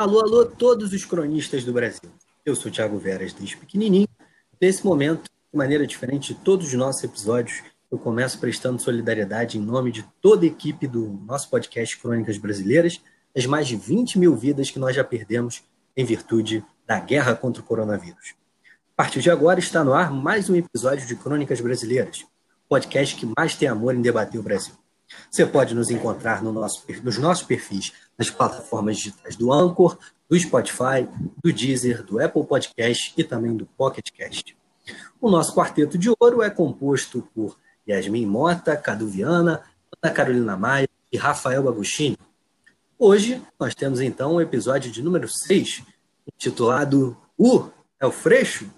Alô, alô, todos os cronistas do Brasil. Eu sou Thiago Veras, desde pequenininho. Nesse momento, de maneira diferente de todos os nossos episódios, eu começo prestando solidariedade em nome de toda a equipe do nosso podcast Crônicas Brasileiras, as mais de 20 mil vidas que nós já perdemos em virtude da guerra contra o coronavírus. A partir de agora está no ar mais um episódio de Crônicas Brasileiras, podcast que mais tem amor em debater o Brasil. Você pode nos encontrar no nosso, nos nossos perfis nas plataformas digitais do Anchor, do Spotify, do Deezer, do Apple Podcast e também do Pocket Cast. O nosso quarteto de ouro é composto por Yasmin Mota, Cadu Viana, Ana Carolina Maia e Rafael Agostini. Hoje nós temos então o episódio de número 6, intitulado O é o Freixo?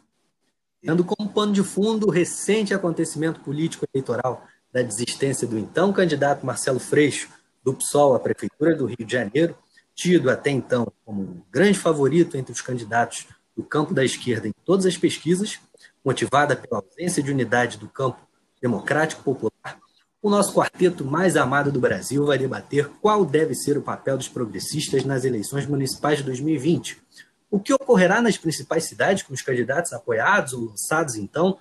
Tendo como pano de fundo o recente acontecimento político eleitoral da desistência do então candidato Marcelo Freixo, do PSOL à Prefeitura do Rio de Janeiro, tido até então como um grande favorito entre os candidatos do campo da esquerda em todas as pesquisas, motivada pela ausência de unidade do campo democrático popular, o nosso quarteto mais amado do Brasil vai debater qual deve ser o papel dos progressistas nas eleições municipais de 2020. O que ocorrerá nas principais cidades com os candidatos apoiados ou lançados, então,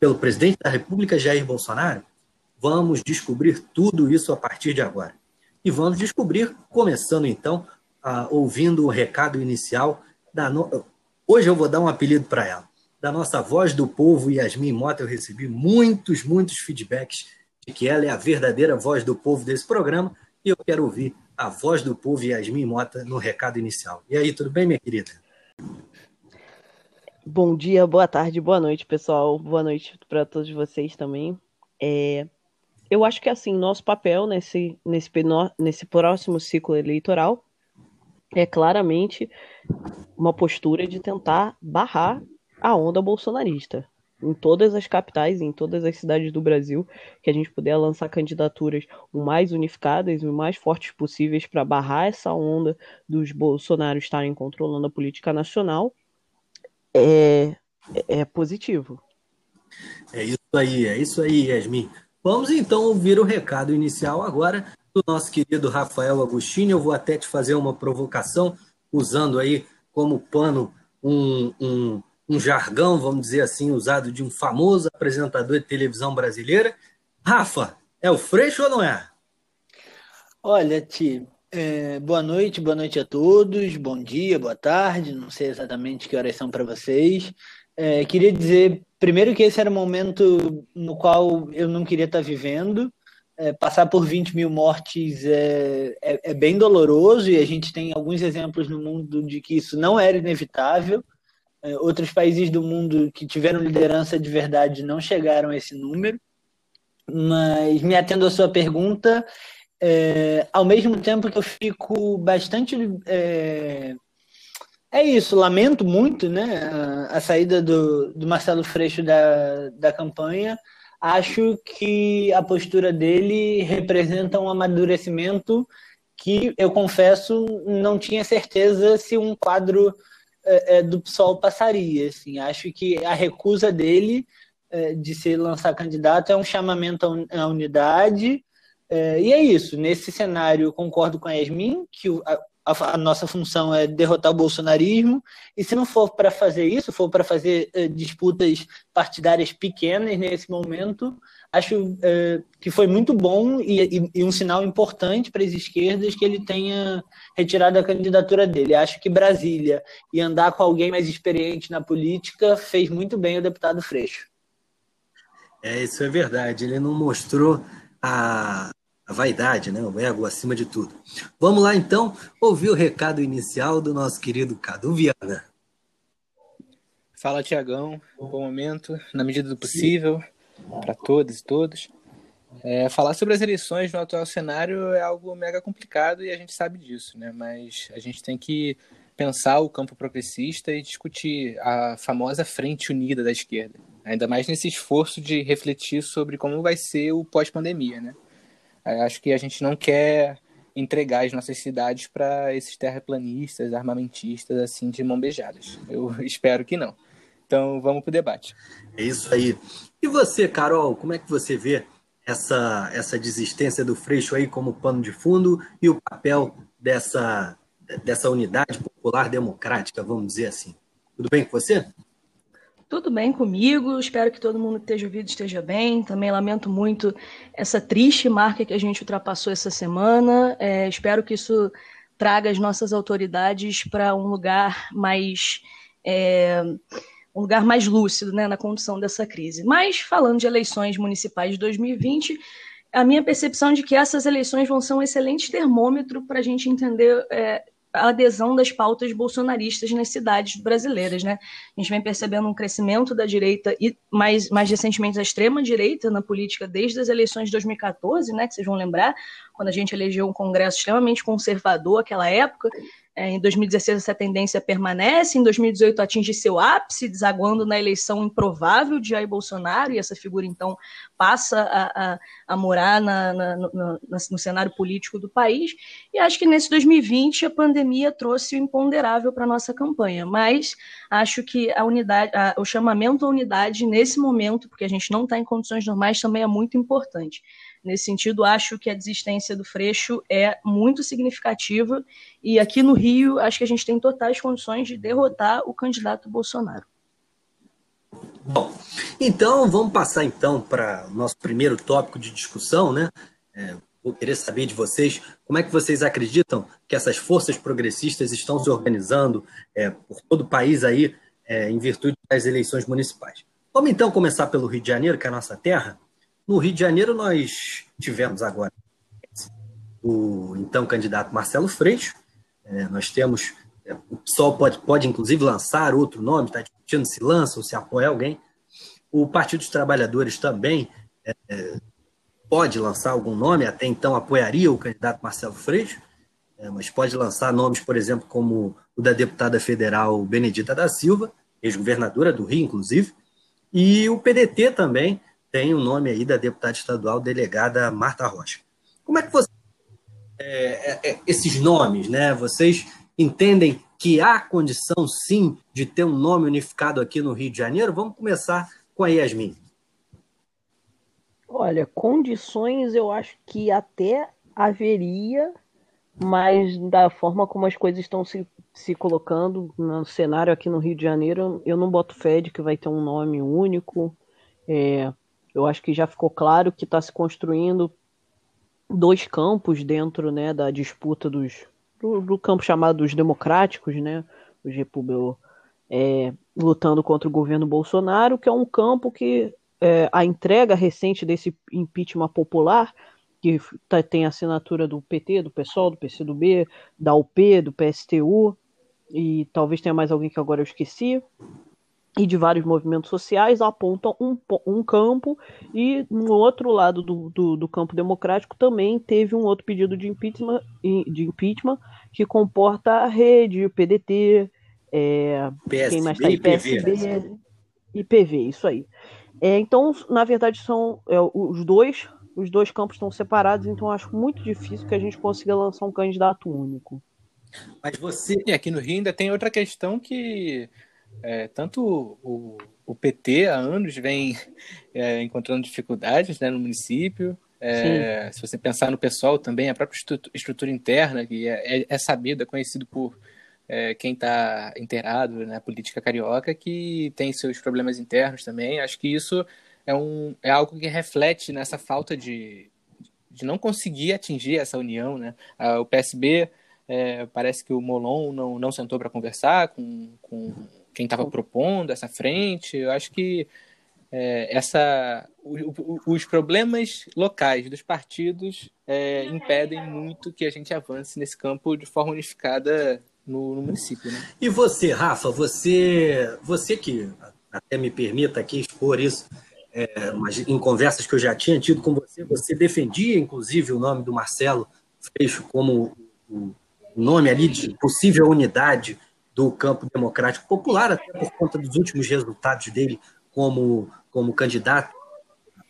pelo presidente da República, Jair Bolsonaro? Vamos descobrir tudo isso a partir de agora. E vamos descobrir, começando então, uh, ouvindo o recado inicial da. No... Hoje eu vou dar um apelido para ela. Da nossa voz do povo, Yasmin Mota, eu recebi muitos, muitos feedbacks de que ela é a verdadeira voz do povo desse programa e eu quero ouvir a voz do povo Yasmin Mota no recado inicial. E aí, tudo bem, minha querida? Bom dia, boa tarde, boa noite, pessoal. Boa noite para todos vocês também. É, eu acho que assim, nosso papel nesse, nesse, nesse próximo ciclo eleitoral é claramente uma postura de tentar barrar a onda bolsonarista. Em todas as capitais, em todas as cidades do Brasil, que a gente puder lançar candidaturas o mais unificadas e o mais fortes possíveis para barrar essa onda dos Bolsonaro estarem controlando a política nacional, é, é positivo. É isso aí, é isso aí, Yasmin. Vamos então ouvir o recado inicial agora do nosso querido Rafael Agostini. Eu vou até te fazer uma provocação, usando aí como pano um, um, um jargão, vamos dizer assim, usado de um famoso apresentador de televisão brasileira. Rafa, é o Freixo ou não é? Olha, Ti, é, boa noite, boa noite a todos, bom dia, boa tarde, não sei exatamente que horas são para vocês. É, queria dizer primeiro que esse era um momento no qual eu não queria estar vivendo. É, passar por 20 mil mortes é, é, é, bem doloroso e a gente tem alguns exemplos no mundo de que isso não era inevitável. É, outros países do mundo que tiveram liderança de verdade não chegaram a esse número. Mas, me atendo à sua pergunta, é, ao mesmo tempo que eu fico bastante é, isso, lamento muito né, a, a saída do, do Marcelo Freixo da, da campanha. Acho que a postura dele representa um amadurecimento que eu confesso não tinha certeza se um quadro é, é, do PSOL passaria. Assim. Acho que a recusa dele é, de se lançar candidato é um chamamento à unidade. É, e é isso. Nesse cenário, concordo com a Yasmin, que o, a, a, nossa função é derrotar o bolsonarismo, e se não for para fazer isso, for para fazer uh, disputas partidárias pequenas nesse momento, acho uh, que foi muito bom e, e, e um sinal importante para as esquerdas que ele tenha retirado a candidatura dele. Acho que Brasília e andar com alguém mais experiente na política fez muito bem o deputado Freixo. É, isso é verdade. Ele não mostrou a, a vaidade, né? o ego acima de tudo. Vamos lá então ouvir o recado inicial do nosso querido Cadu Viana. Fala, Tiagão. Bom momento, na medida do possível, para todos e todos. É, falar sobre as eleições no atual cenário é algo mega complicado e a gente sabe disso, né? Mas a gente tem que pensar o campo progressista e discutir a famosa frente unida da esquerda. Ainda mais nesse esforço de refletir sobre como vai ser o pós-pandemia, né? Acho que a gente não quer entregar as nossas cidades para esses terraplanistas, armamentistas, assim, de mão beijadas. Eu espero que não. Então, vamos para o debate. É isso aí. E você, Carol, como é que você vê essa, essa desistência do Freixo aí como pano de fundo e o papel dessa, dessa unidade popular democrática, vamos dizer assim. Tudo bem com você? Tudo bem comigo, espero que todo mundo que esteja ouvindo esteja bem. Também lamento muito essa triste marca que a gente ultrapassou essa semana. É, espero que isso traga as nossas autoridades para um lugar mais. É, um lugar mais lúcido né, na condução dessa crise. Mas, falando de eleições municipais de 2020, a minha percepção de que essas eleições vão ser um excelente termômetro para a gente entender é, a adesão das pautas bolsonaristas nas cidades brasileiras, né? A gente vem percebendo um crescimento da direita e mais, mais recentemente da extrema direita na política desde as eleições de 2014, né? Que vocês vão lembrar, quando a gente elegeu um Congresso extremamente conservador naquela época, em 2016, essa tendência permanece. Em 2018, atinge seu ápice, desaguando na eleição improvável de Jair Bolsonaro, e essa figura, então, passa a, a, a morar na, na, no, no cenário político do país. E acho que nesse 2020, a pandemia trouxe o imponderável para a nossa campanha. Mas acho que a unidade, a, o chamamento à unidade, nesse momento, porque a gente não está em condições normais, também é muito importante. Nesse sentido, acho que a desistência do Freixo é muito significativa e aqui no Rio acho que a gente tem totais condições de derrotar o candidato Bolsonaro. Bom, então vamos passar então para o nosso primeiro tópico de discussão, né? É, vou querer saber de vocês como é que vocês acreditam que essas forças progressistas estão se organizando é, por todo o país aí é, em virtude das eleições municipais. Vamos então começar pelo Rio de Janeiro, que é a nossa terra. No Rio de Janeiro, nós tivemos agora o então candidato Marcelo Freixo. É, nós temos. É, o PSOL pode, pode, inclusive, lançar outro nome, está discutindo se lança ou se apoia alguém. O Partido dos Trabalhadores também é, é, pode lançar algum nome, até então apoiaria o candidato Marcelo Freixo, é, mas pode lançar nomes, por exemplo, como o da deputada federal Benedita da Silva, ex-governadora do Rio, inclusive, e o PDT também tem o nome aí da deputada estadual delegada Marta Rocha. Como é que você. É, é, é, esses nomes, né? Vocês entendem que há condição, sim, de ter um nome unificado aqui no Rio de Janeiro? Vamos começar com a Yasmin. Olha, condições eu acho que até haveria, mas da forma como as coisas estão se, se colocando no cenário aqui no Rio de Janeiro, eu não boto fé de que vai ter um nome único. É, eu acho que já ficou claro que está se construindo dois campos dentro né, da disputa dos, do, do campo chamado dos democráticos, né, os republicanos, é, lutando contra o governo Bolsonaro, que é um campo que é, a entrega recente desse impeachment popular, que tá, tem assinatura do PT, do PSOL, do PCdoB, da UP, do PSTU, e talvez tenha mais alguém que agora eu esqueci, e de vários movimentos sociais apontam um, um campo e no outro lado do, do, do, campo democrático também teve um outro pedido de impeachment, de impeachment que comporta a rede, o PDT, é, PSB, quem mais tá aí? PSB né? e PV, isso aí. É, então, na verdade, são é, os dois os dois campos estão separados, então acho muito difícil que a gente consiga lançar um candidato único. Mas você. E aqui no Rio ainda tem outra questão que é, tanto o, o, PT há anos vem é, encontrando dificuldades né, no município. É, se você pensar no pessoal também, a própria estrutura interna, que é, é, é sabido, é conhecido por é, quem está inteirado na política carioca, que tem seus problemas internos também. Acho que isso é, um, é algo que reflete nessa falta de, de não conseguir atingir essa união. Né? o PSB, é, parece que o Molon não, não sentou para conversar com, com quem estava propondo essa frente. Eu acho que é, essa, o, o, os problemas locais dos partidos é, impedem muito que a gente avance nesse campo de forma unificada no, no município. Né? E você, Rafa, você, você que até me permita aqui expor isso, é, mas em conversas que eu já tinha tido com você, você defendia inclusive o nome do Marcelo Freixo como o nome ali de possível unidade do campo democrático popular, até por conta dos últimos resultados dele como, como candidato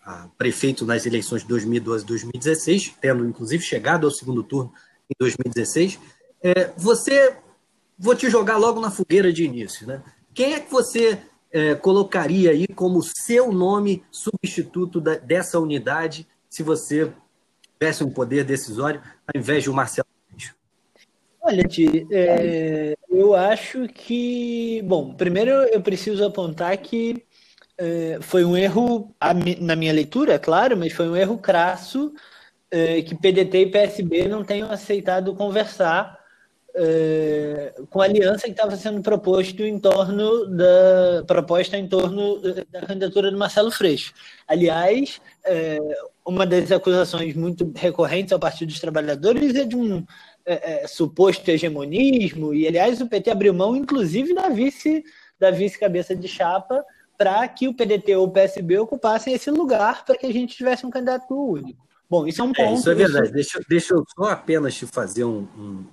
a prefeito nas eleições de 2012 e 2016, tendo inclusive chegado ao segundo turno em 2016. É, você, vou te jogar logo na fogueira de início, né? Quem é que você é, colocaria aí como seu nome substituto da, dessa unidade, se você tivesse um poder decisório, ao invés de o Marcelo Olha, Ti, é, eu acho que. Bom, primeiro eu preciso apontar que é, foi um erro, na minha leitura, é claro, mas foi um erro crasso é, que PDT e PSB não tenham aceitado conversar é, com a aliança que estava sendo proposto em torno da proposta em torno da candidatura do Marcelo Freixo. Aliás, é, uma das acusações muito recorrentes ao Partido dos Trabalhadores é de um é, é, suposto hegemonismo, e aliás o PT abriu mão, inclusive, da vice da vice-cabeça de chapa para que o PDT ou o PSB ocupassem esse lugar para que a gente tivesse um candidato único. Bom, isso é um ponto. É, isso é verdade. Isso... Deixa, deixa eu só apenas te fazer um, um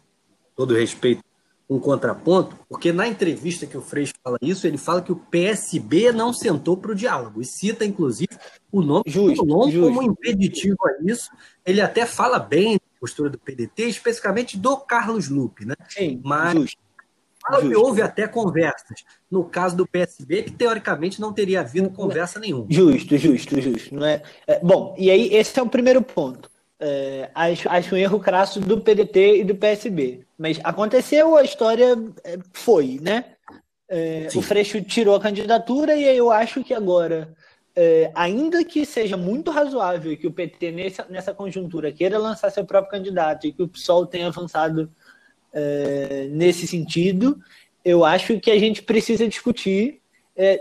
todo respeito, um contraponto, porque na entrevista que o Freixo fala isso, ele fala que o PSB não sentou para o diálogo, e cita, inclusive, o nome justo, do Lon como impeditivo a isso. Ele até fala bem postura do PDT, especificamente do Carlos Lupe, né? Sim, Mas justo. Que houve até conversas. No caso do PSB, que teoricamente não teria havido conversa nenhuma. Justo, justo, justo. Não é? é bom, e aí esse é o primeiro ponto. É, acho, acho um erro crasso do PDT e do PSB. Mas aconteceu, a história é, foi, né? É, o Freixo tirou a candidatura e eu acho que agora, é, ainda que seja muito razoável que o PT nessa, nessa conjuntura queira lançar seu próprio candidato e que o PSOL tenha avançado é, nesse sentido, eu acho que a gente precisa discutir. É,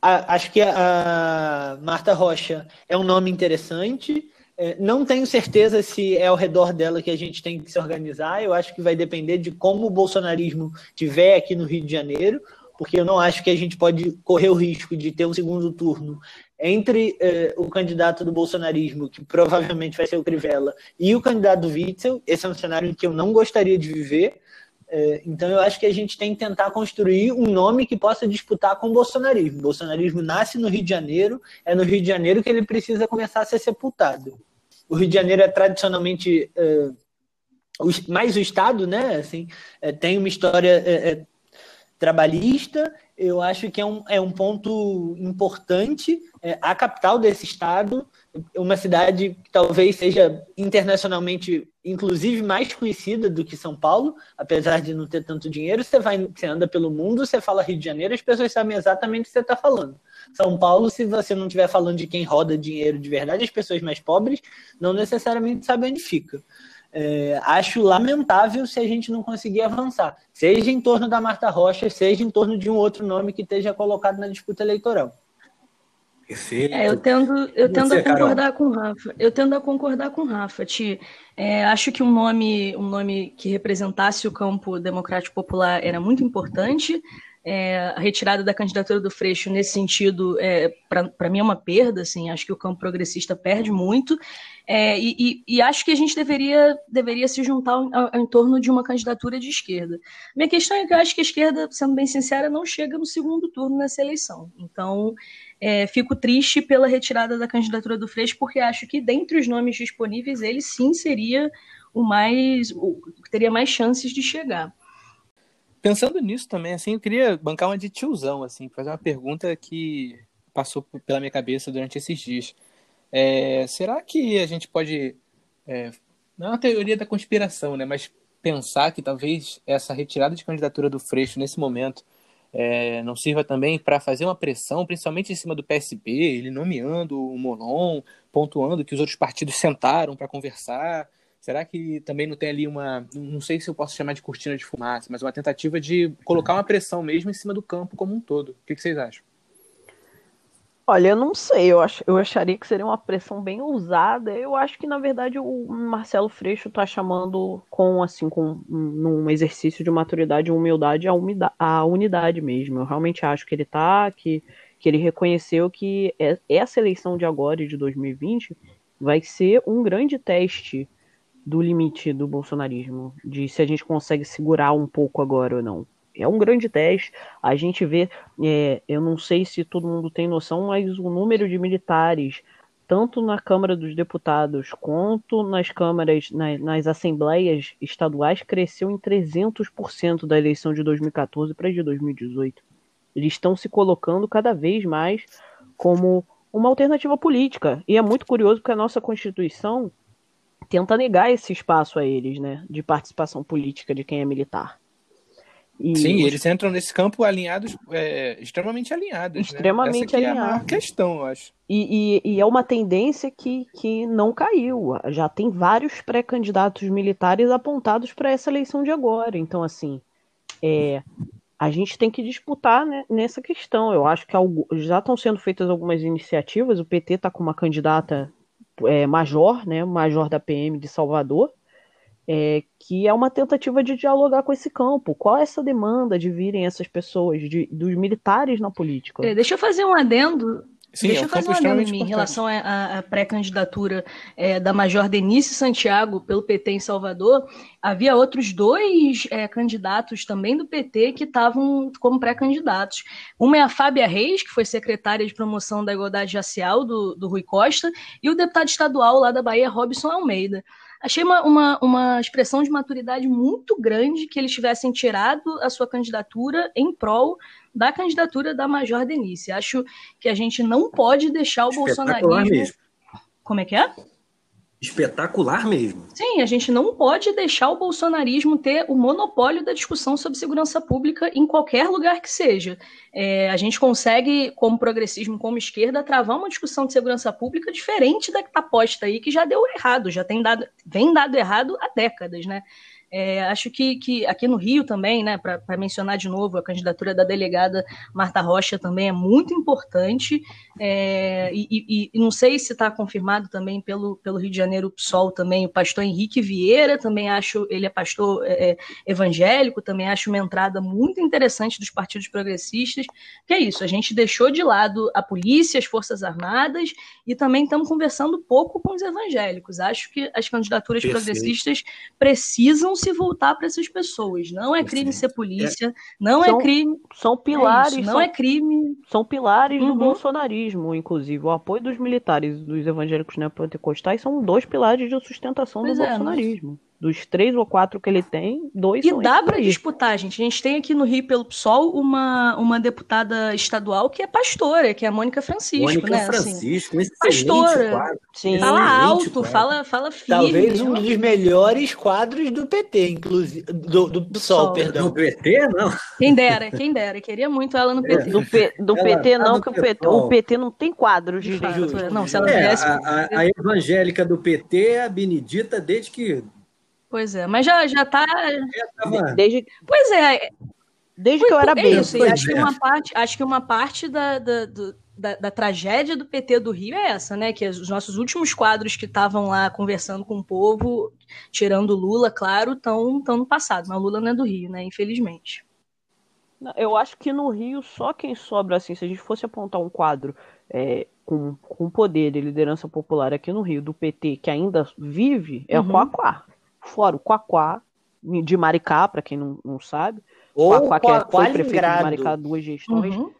a, acho que a, a Marta Rocha é um nome interessante. É, não tenho certeza se é ao redor dela que a gente tem que se organizar. Eu acho que vai depender de como o bolsonarismo tiver aqui no Rio de Janeiro, porque eu não acho que a gente pode correr o risco de ter um segundo turno entre eh, o candidato do bolsonarismo, que provavelmente vai ser o Crivella, e o candidato do Witzel. Esse é um cenário que eu não gostaria de viver. Eh, então eu acho que a gente tem que tentar construir um nome que possa disputar com o bolsonarismo. O bolsonarismo nasce no Rio de Janeiro, é no Rio de Janeiro que ele precisa começar a ser sepultado. O Rio de Janeiro é tradicionalmente eh, mais o Estado, né? Assim, tem uma história trabalhista, eu acho que é um, é um ponto importante. É, a capital desse estado, uma cidade que talvez seja internacionalmente, inclusive, mais conhecida do que São Paulo, apesar de não ter tanto dinheiro. Você, vai, você anda pelo mundo, você fala Rio de Janeiro, as pessoas sabem exatamente o que você está falando. São Paulo, se você não estiver falando de quem roda dinheiro de verdade, as pessoas mais pobres não necessariamente sabem onde fica. É, acho lamentável se a gente não conseguir avançar, seja em torno da Marta Rocha, seja em torno de um outro nome que esteja colocado na disputa eleitoral. Perfeito. É, eu tendo, eu tendo Você, a concordar Carol? com o Rafa. Eu tendo a concordar com o Rafa, Ti. É, acho que um nome, um nome que representasse o campo democrático popular era muito importante. É, a retirada da candidatura do Freixo nesse sentido, é, para mim, é uma perda. Assim, acho que o campo progressista perde muito. É, e, e, e, acho que a gente deveria, deveria se juntar em torno de uma candidatura de esquerda. Minha questão é que eu acho que a esquerda, sendo bem sincera, não chega no segundo turno nessa eleição. Então, é, fico triste pela retirada da candidatura do Freixo, porque acho que, dentre os nomes disponíveis, ele sim seria o mais. o teria mais chances de chegar. Pensando nisso também, assim, eu queria bancar uma de tiozão, assim, fazer uma pergunta que passou pela minha cabeça durante esses dias. É, será que a gente pode. É, não é uma teoria da conspiração, né? Mas pensar que talvez essa retirada de candidatura do Freixo nesse momento é, não sirva também para fazer uma pressão, principalmente em cima do PSB, ele nomeando o Molon, pontuando que os outros partidos sentaram para conversar. Será que também não tem ali uma, não sei se eu posso chamar de cortina de fumaça, mas uma tentativa de colocar uma pressão mesmo em cima do campo como um todo? O que, que vocês acham? Olha, eu não sei, eu, ach, eu acharia que seria uma pressão bem ousada. Eu acho que, na verdade, o Marcelo Freixo está chamando com, assim, com num exercício de maturidade e humildade a, umida, a unidade mesmo. Eu realmente acho que ele tá, que, que ele reconheceu que essa eleição de agora e de 2020 vai ser um grande teste do limite do bolsonarismo, de se a gente consegue segurar um pouco agora ou não é um grande teste. A gente vê, é, eu não sei se todo mundo tem noção, mas o número de militares, tanto na Câmara dos Deputados quanto nas câmaras, na, nas assembleias estaduais, cresceu em 300% da eleição de 2014 para de 2018. Eles estão se colocando cada vez mais como uma alternativa política. E é muito curioso porque a nossa Constituição tenta negar esse espaço a eles, né, de participação política de quem é militar. E Sim, os... eles entram nesse campo alinhados, é, extremamente alinhados. Né? Extremamente né? alinhados. É a questão, eu acho. E, e, e, é uma tendência que, que não caiu. Já tem vários pré-candidatos militares apontados para essa eleição de agora. Então, assim, é, a gente tem que disputar né, nessa questão. Eu acho que já estão sendo feitas algumas iniciativas. O PT está com uma candidata é, major, né, major da PM de Salvador, é, que é uma tentativa de dialogar com esse campo. Qual é essa demanda de virem essas pessoas, de, dos militares na política? É, deixa eu fazer um adendo Sim, Deixa é eu fazer uma adendo em relação à pré-candidatura é, da Major Denise Santiago pelo PT em Salvador. Havia outros dois é, candidatos também do PT que estavam como pré-candidatos. Uma é a Fábia Reis, que foi secretária de promoção da igualdade racial do, do Rui Costa, e o deputado estadual lá da Bahia, Robson Almeida. Achei uma, uma, uma expressão de maturidade muito grande que eles tivessem tirado a sua candidatura em prol da candidatura da Major Denise. Acho que a gente não pode deixar o bolsonarismo. Mesmo. Como é que é? espetacular mesmo. Sim, a gente não pode deixar o bolsonarismo ter o monopólio da discussão sobre segurança pública em qualquer lugar que seja. É, a gente consegue, como progressismo, como esquerda, travar uma discussão de segurança pública diferente da que está posta aí, que já deu errado, já tem dado, vem dado errado há décadas, né? É, acho que, que aqui no Rio também, né, para mencionar de novo, a candidatura da delegada Marta Rocha também é muito importante. É, e, e, e, não sei se está confirmado também pelo, pelo Rio de Janeiro PSOL também, o pastor Henrique Vieira, também acho, ele é pastor é, é, evangélico, também acho uma entrada muito interessante dos partidos progressistas. Que é isso, a gente deixou de lado a polícia, as Forças Armadas, e também estamos conversando pouco com os evangélicos. Acho que as candidaturas Perfeito. progressistas precisam se voltar para essas pessoas. Não é crime ser polícia, não é são, é crime. São pilares. É isso, não são, é crime. São pilares uhum. do bolsonarismo, inclusive. O apoio dos militares dos evangélicos neopentecostais são dois pilares de sustentação pois do é, bolsonarismo. Dos três ou quatro que ele tem, dois E dá para disputar, gente. A gente tem aqui no Rio, pelo PSOL, uma, uma deputada estadual que é pastora, que é a Mônica Francisco, Mônica né? Francisco, assim, pastora. Quadro. Sim. Fala alto, quadro. fala, fala firme. Talvez um dos melhores quadros do PT, inclusive. Do, do PSOL, perdão. Do PT, não. Quem dera, quem dera. Queria muito ela no PT. Do, P, do PT, tá não, que o PT, o PT não tem quadros de Não, se ela é, viesse... a, a, a evangélica do PT é a Benedita desde que Pois é, mas já, já tá. Desde... Pois é. Desde que eu era bem. Isso, acho, que uma parte, acho que uma parte da, da, da, da, tragédia do PT do Rio é essa, né? Que os nossos últimos quadros que estavam lá conversando com o povo, tirando Lula, claro, estão no passado. Mas Lula não é do Rio, né? Infelizmente. Eu acho que no Rio só quem sobra assim, se a gente fosse apontar um quadro é, com, com poder e liderança popular aqui no Rio do PT que ainda vive, é uhum. o Coaquá fora o Quaquá, de Maricá, para quem não, não sabe. Ou Quaquá, que é, foi prefeito de Maricá duas gestões. Uhum.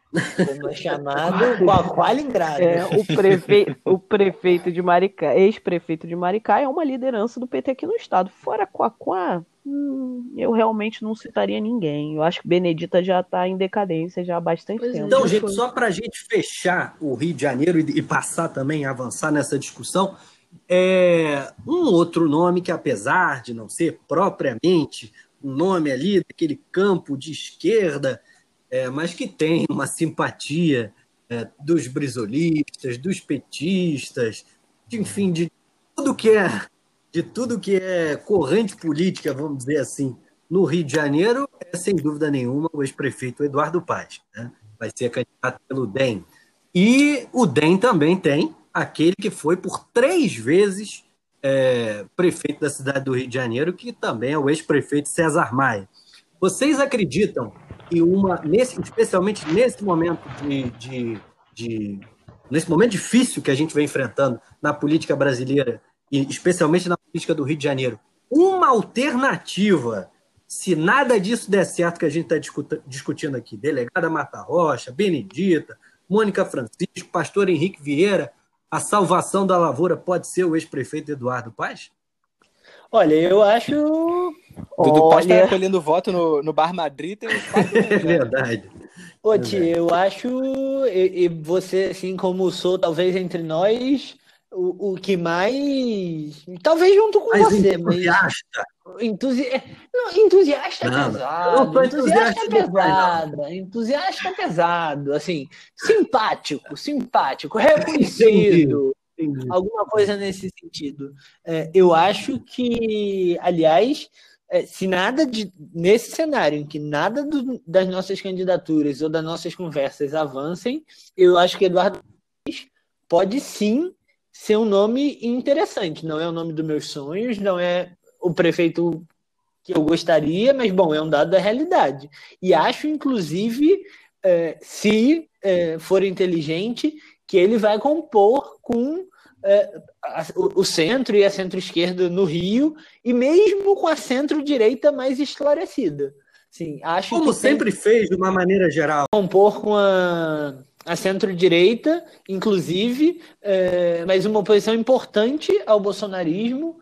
Como é chamado Quaqualingrado. É, o, prefe... o prefeito de Maricá, ex-prefeito de Maricá, é uma liderança do PT aqui no estado. Fora Quaquá, hum, eu realmente não citaria ninguém. Eu acho que Benedita já está em decadência já há bastante pois é. tempo. Então, gente, só para a gente fechar o Rio de Janeiro e, e passar também, avançar nessa discussão, é, um outro nome que, apesar de não ser propriamente um nome ali daquele campo de esquerda, é, mas que tem uma simpatia é, dos brisolistas, dos petistas, de, enfim, de tudo que é de tudo que é corrente política, vamos dizer assim, no Rio de Janeiro, é sem dúvida nenhuma o ex-prefeito Eduardo Paz. Né? Vai ser candidato pelo DEM. E o DEM também tem aquele que foi por três vezes é, prefeito da cidade do Rio de Janeiro, que também é o ex-prefeito César Maia. Vocês acreditam que uma, nesse, especialmente nesse momento de, de, de, nesse momento difícil que a gente vem enfrentando na política brasileira e especialmente na política do Rio de Janeiro, uma alternativa, se nada disso der certo que a gente está discutindo aqui, delegada Mata Rocha, Benedita, Mônica Francisco, pastor Henrique Vieira, a salvação da lavoura pode ser o ex-prefeito Eduardo Paz? Olha, eu acho. Dudu Paz está recolhendo voto no, no Bar Madrid. Tem é verdade. Ô, Ti, eu acho. E, e, você, assim como sou, talvez entre nós, o, o que mais. Talvez junto com Mas você, mas. Entusi... Não, entusiasta é Não, pesado. entusiasta é entusiasta pesado. Entusiasta é pesado. Assim, simpático, simpático, reconhecido. Alguma coisa nesse sentido. É, eu acho que, aliás, é, se nada de. Nesse cenário em que nada do- das nossas candidaturas ou das nossas conversas avancem, eu acho que Eduardo pode sim ser um nome interessante. Não é o nome dos meus sonhos, não é o prefeito que eu gostaria, mas bom, é um dado da realidade. E acho, inclusive, é, se é, for inteligente, que ele vai compor com é, a- o, centro e a centro-esquerda no Rio, e mesmo com a centro-direita mais esclarecida. Sim, acho Como que tem- sempre fez, de uma maneira geral. compor com a, a centro-direita, inclusive, mas uma oposição importante ao bolsonarismo.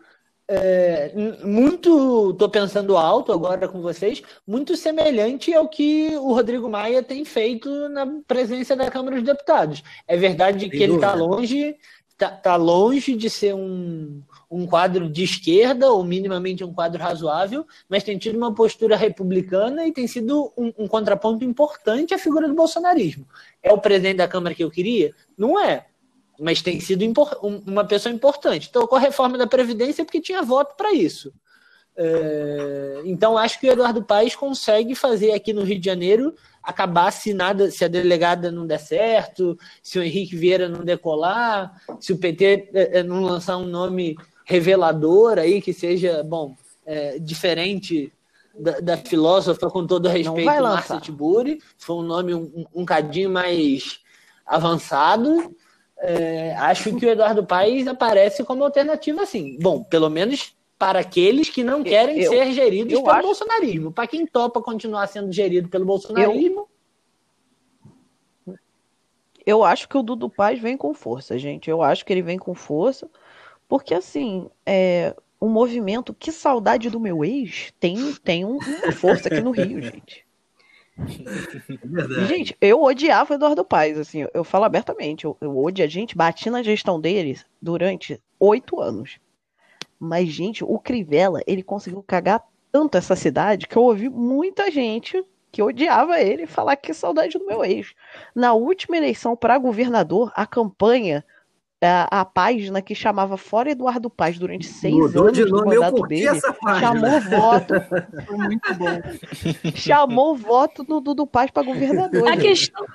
É, muito, estou pensando alto agora com vocês, muito semelhante ao que o Rodrigo Maia tem feito na presença da Câmara dos Deputados. É verdade Sem que ele está dúvida. longe, tá, tá longe de ser um, um quadro de esquerda, ou minimamente um quadro razoável, mas tem tido uma postura republicana e tem sido um, um contraponto importante à figura do bolsonarismo. É o presidente da Câmara que eu queria? Não é. Mas tem sido um- uma pessoa importante. Tocou a reforma da Previdência porque tinha voto para isso. É, então, acho que o Eduardo Paes consegue fazer aqui no Rio de Janeiro acabar se nada, se a delegada não der certo, se o Henrique Vieira não decolar, se o PT eh, eh, não lançar um nome revelador aí que seja, bom, eh, diferente da, da filósofa, com todo respeito, lançar. Tiburi, foi um nome um, um, um cadinho mais avançado. É, acho que o Eduardo Paes aparece como alternativa, assim. Bom, pelo menos para aqueles que não querem Eu- ser geridos eu pelo acho- bolsonarismo. Para quem topa continuar sendo gerido pelo bolsonarismo, Eu acho que o Dudu Paz vem com força, gente. Eu acho que ele vem com força, porque assim, é, o movimento Que Saudade do Meu Ex tem, tem um- uma força aqui no Rio, gente. É gente, eu odiava o Eduardo Paes, assim, eu, falo abertamente, eu, eu odiava, a gente bati na gestão dele durante oito anos. Mas, gente, o Crivella, ele conseguiu cagar tanto essa cidade que eu ouvi muita gente que odiava ele falar que saudade do meu ex. Na última eleição para governador, a campanha, a, a página que chamava Fora Eduardo Paz durante seis Mudou anos de do nome, eu mandato dele, essa página. chamou voto. Foi muito bom. Chamou voto do Dudu Paz para governador. A gente. questão,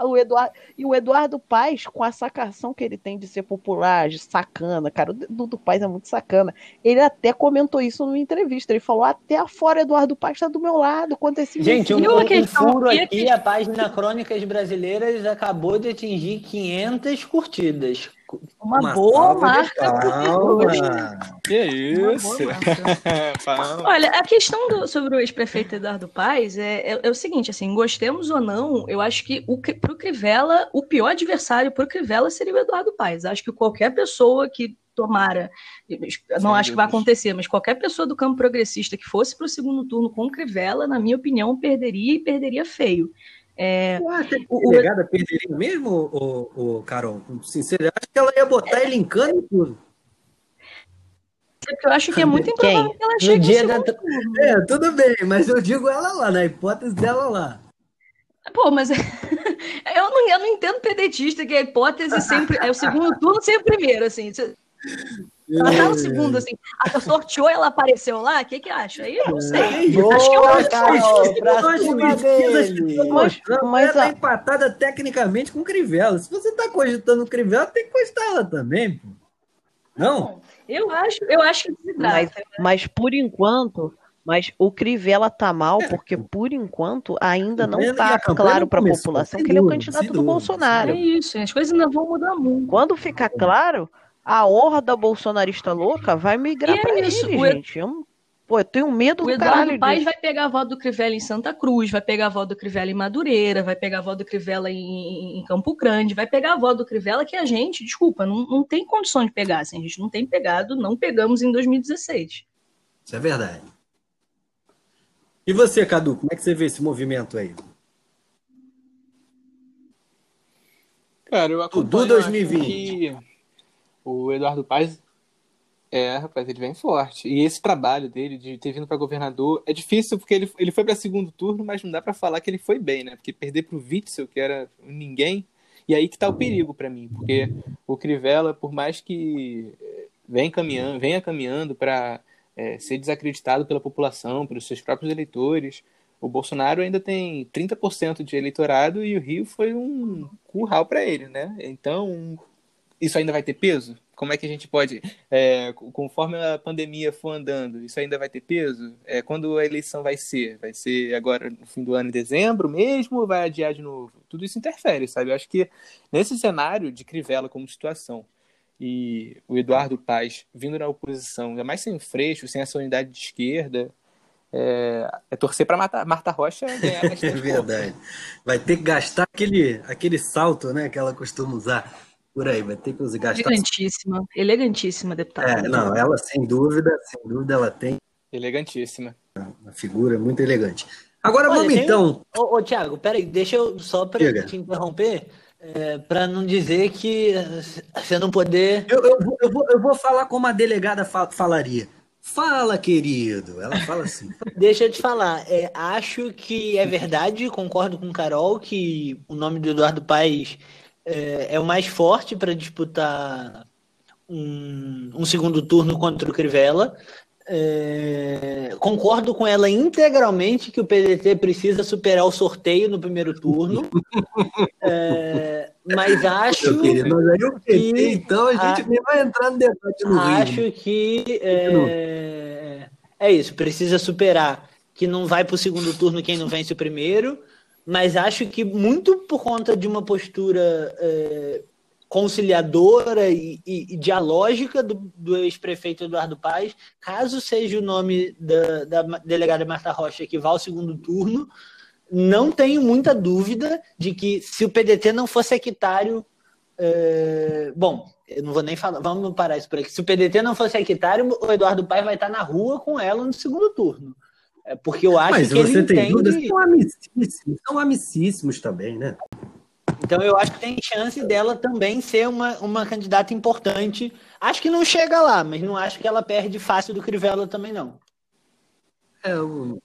O Eduardo, e o Eduardo Paes, com a sacação que ele tem de ser popular, de sacana, cara, o Dudu Paes é muito sacana. Ele até comentou isso numa entrevista. Ele falou: até afora Eduardo Paes tá do meu lado. Quanto esse Gente, um, E a um- um furo e a aqui, a página Crônicas Brasileiras acabou de atingir 500 curtidas. Uma, Uma boa marca. Que isso? Olha, a questão do- sobre o ex-prefeito Eduardo Paes é, é- é o seguinte, assim, gostemos ou não, eu acho que o, pro Crivella, o pior adversário pro Crivella seria o Eduardo Paes. Acho que qualquer pessoa que tomara, não acho que vai acontecer, mas qualquer pessoa do campo progressista que fosse pro segundo turno com o Crivella, na minha opinião, perderia e perderia feio. É, O- a o- delegada perderia mesmo, o, o Carol? Sinceridade, acho que ela ia botar ele em cano e tudo. porque eu acho que é muito improvável que ela chegue no dia da. É, tudo bem, mas eu digo ela lá, na hipótese dela lá. Pô, mas eu não, eu não entendo pedetista, que a hipótese sempre é o segundo turno ser o primeiro, assim. Ela tá no segundo, assim. A sorteou, ela apareceu lá, o que que acha? Aí eu não sei. Boa, Acho que é uma Carol, pra Nós cima dele. mostrando mas ela a- tá empatada tecnicamente com o Crivella. Se você tá cogitando o Crivella, tem que cogitar ela também, pô. Não? Eu acho, eu acho que Mas, desidrata. mas por enquanto, mas o Crivella tá mal, porque por enquanto ainda não tá claro para a população que ele é o candidato do Bolsonaro. É isso, as coisas ainda vão mudar muito. Quando ficar claro, a horda bolsonarista louca vai migrar E é pra isso, ele, gente. Eu, pô, eu tenho medo O do Eduardo caralho Paes disso. vai pegar a voto do Crivella em Santa Cruz, vai pegar a voto do Crivella em Madureira, vai pegar a voto do Crivella em, em Campo Grande, vai pegar a voto do Crivella que a gente, desculpa, não, não tem condição de pegar. Assim, a gente não tem pegado, não pegamos em 2016. Isso é verdade. E você, Cadu, como é que você vê esse movimento aí? Cara, eu Dudu acompanho 2020. acho que O Eduardo Paes é, rapaz, ele vem forte. E esse trabalho dele de ter vindo para governador é difícil porque ele, ele foi para segundo turno, mas não dá para falar que ele foi bem, né? Porque perder para o Witzel, que era ninguém, e aí que tá o perigo para mim, porque o Crivella, por mais que eh, vem caminhando, venha caminhando para é, ser desacreditado pela população, pelos seus próprios eleitores, o Bolsonaro ainda tem 30% de eleitorado e o Rio foi um curral para ele, né? Então, isso ainda vai ter peso? Como é que a gente pode, é, conforme a pandemia for andando, isso ainda vai ter peso? É, quando a eleição vai ser? Vai ser agora no fim do ano, em dezembro mesmo, ou vai adiar de novo? Tudo isso interfere, sabe? Eu acho que nesse cenário de Crivella como situação e o Eduardo Paz vindo na oposição, ainda mais sem freixo, sem essa unidade de esquerda, é, é torcer para Marta Rocha ganhar é verdade. Vai ter que gastar aquele, aquele salto né, que ela costuma usar por aí, vai ter que gastar. Elegantíssima, elegantíssima, deputada. É, não, ela sem dúvida, sem dúvida, ela tem. Elegantíssima. Uma figura muito elegante. Agora Olha, vamos então. Ô, ô Tiago, peraí, deixa eu só para te interromper, é, para não dizer que você não poder. Eu, eu, vou, eu, vou, eu vou falar como a delegada falaria. Fala, querido. Ela fala assim. Deixa eu te falar. É, acho que é verdade, concordo com o Carol, que o nome do Eduardo Paes é, é o mais forte para disputar um, um, segundo turno contra o Crivella. É, concordo com ela integralmente que o PDT precisa superar o sorteio no primeiro turno. É, mas acho. Querido, mas aí o PT, que, então a gente a, nem vai entrar no debate no Acho Rio. que é, é isso, precisa superar que não vai para o segundo turno quem não vence o primeiro mas acho que muito por conta de uma postura é, conciliadora e, e, e, dialógica do, do ex-prefeito Eduardo Paes, caso seja o nome da, da delegada Marta Rocha que vá ao segundo turno, não tenho muita dúvida de que se o PDT não fosse equitário. É, bom, eu não vou nem falar, vamos parar isso por aqui. Se o PDT não fosse equitário, o Eduardo Paes vai estar na rua com ela no segundo turno. É porque eu acho Mas que você ele tem entende... dúvidas, são amicíssimos, são amicíssimos também, né? Então eu acho que tem chance dela também ser uma, uma candidata importante. Acho que não chega lá, mas não acho que ela perde fácil do Crivella também, não. É, o...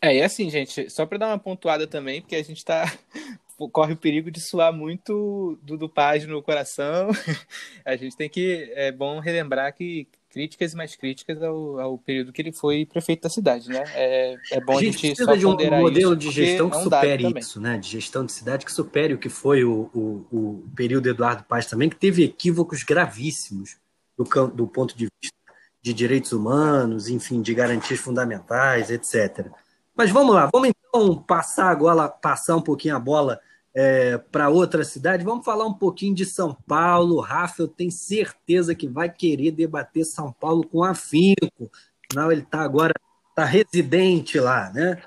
é e assim, gente, só para dar uma pontuada também, porque a gente tá corre o perigo de suar muito do, do Paz no coração. a gente tem que. É bom relembrar que críticas e mais críticas ao, ao período que ele foi prefeito da cidade, né? É, é bom a gente, a gente precisa de um modelo de gestão que é supere isso, né? De gestão de cidade que supere o que foi o, o, o período Eduardo Paz também, que teve equívocos gravíssimos do, do ponto de vista de direitos humanos, enfim, de garantias fundamentais, etc. Mas vamos lá, vamos então passar agora, passar um pouquinho a bola é, para outra cidade. Vamos falar um pouquinho de São Paulo. Rafa, eu tenho certeza que vai querer debater São Paulo com afinco. Afinal, ele está agora tá residente lá, né?